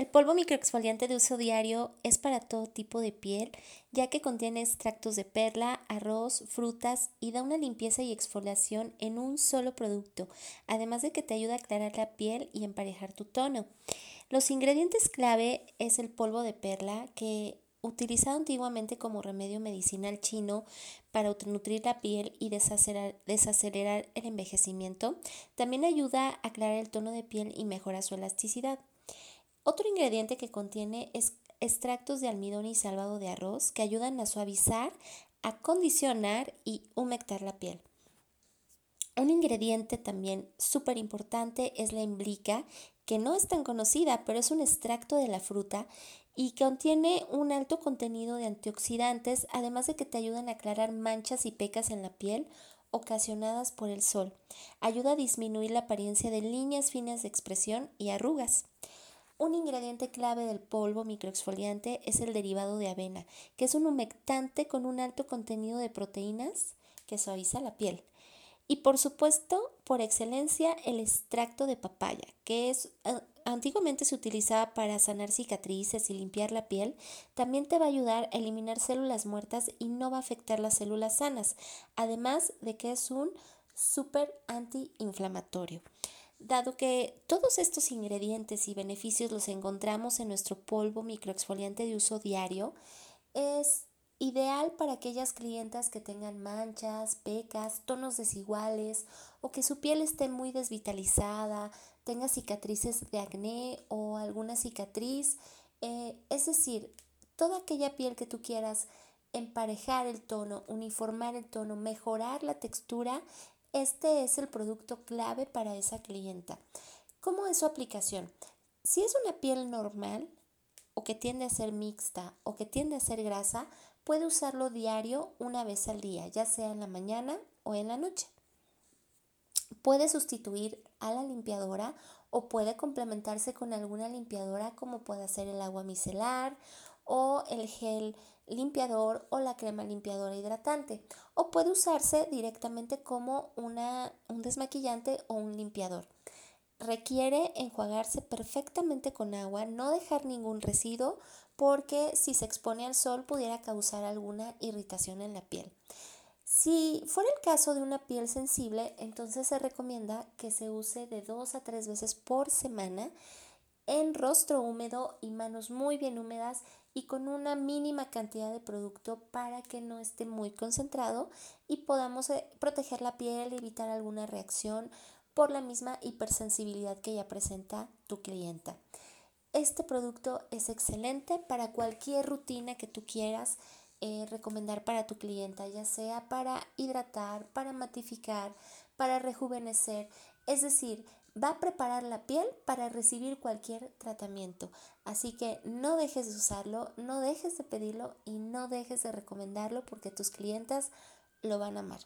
El polvo microexfoliante de uso diario es para todo tipo de piel, ya que contiene extractos de perla, arroz, frutas y da una limpieza y exfoliación en un solo producto, además de que te ayuda a aclarar la piel y emparejar tu tono. Los ingredientes clave es el polvo de perla, que utilizado antiguamente como remedio medicinal chino para nutrir la piel y desacelerar, desacelerar el envejecimiento, también ayuda a aclarar el tono de piel y mejora su elasticidad. Otro ingrediente que contiene es extractos de almidón y salvado de arroz que ayudan a suavizar, acondicionar y humectar la piel. Un ingrediente también súper importante es la imbrica, que no es tan conocida, pero es un extracto de la fruta y contiene un alto contenido de antioxidantes, además de que te ayudan a aclarar manchas y pecas en la piel ocasionadas por el sol. Ayuda a disminuir la apariencia de líneas finas de expresión y arrugas. Un ingrediente clave del polvo microexfoliante es el derivado de avena, que es un humectante con un alto contenido de proteínas que suaviza la piel. Y por supuesto, por excelencia, el extracto de papaya, que es eh, antiguamente se utilizaba para sanar cicatrices y limpiar la piel, también te va a ayudar a eliminar células muertas y no va a afectar las células sanas, además de que es un súper antiinflamatorio. Dado que todos estos ingredientes y beneficios los encontramos en nuestro polvo microexfoliante de uso diario, es ideal para aquellas clientas que tengan manchas, pecas, tonos desiguales o que su piel esté muy desvitalizada, tenga cicatrices de acné o alguna cicatriz. Eh, es decir, toda aquella piel que tú quieras emparejar el tono, uniformar el tono, mejorar la textura, este es el producto clave para esa clienta. ¿Cómo es su aplicación? Si es una piel normal o que tiende a ser mixta o que tiende a ser grasa, puede usarlo diario una vez al día, ya sea en la mañana o en la noche. Puede sustituir a la limpiadora o puede complementarse con alguna limpiadora como puede ser el agua micelar o el gel limpiador o la crema limpiadora hidratante o puede usarse directamente como una, un desmaquillante o un limpiador. Requiere enjuagarse perfectamente con agua, no dejar ningún residuo porque si se expone al sol pudiera causar alguna irritación en la piel. Si fuera el caso de una piel sensible, entonces se recomienda que se use de dos a tres veces por semana en rostro húmedo y manos muy bien húmedas y con una mínima cantidad de producto para que no esté muy concentrado y podamos eh, proteger la piel y evitar alguna reacción por la misma hipersensibilidad que ya presenta tu clienta. Este producto es excelente para cualquier rutina que tú quieras eh, recomendar para tu clienta, ya sea para hidratar, para matificar, para rejuvenecer. Es decir, va a preparar la piel para recibir cualquier tratamiento. Así que no dejes de usarlo, no dejes de pedirlo y no dejes de recomendarlo porque tus clientas lo van a amar.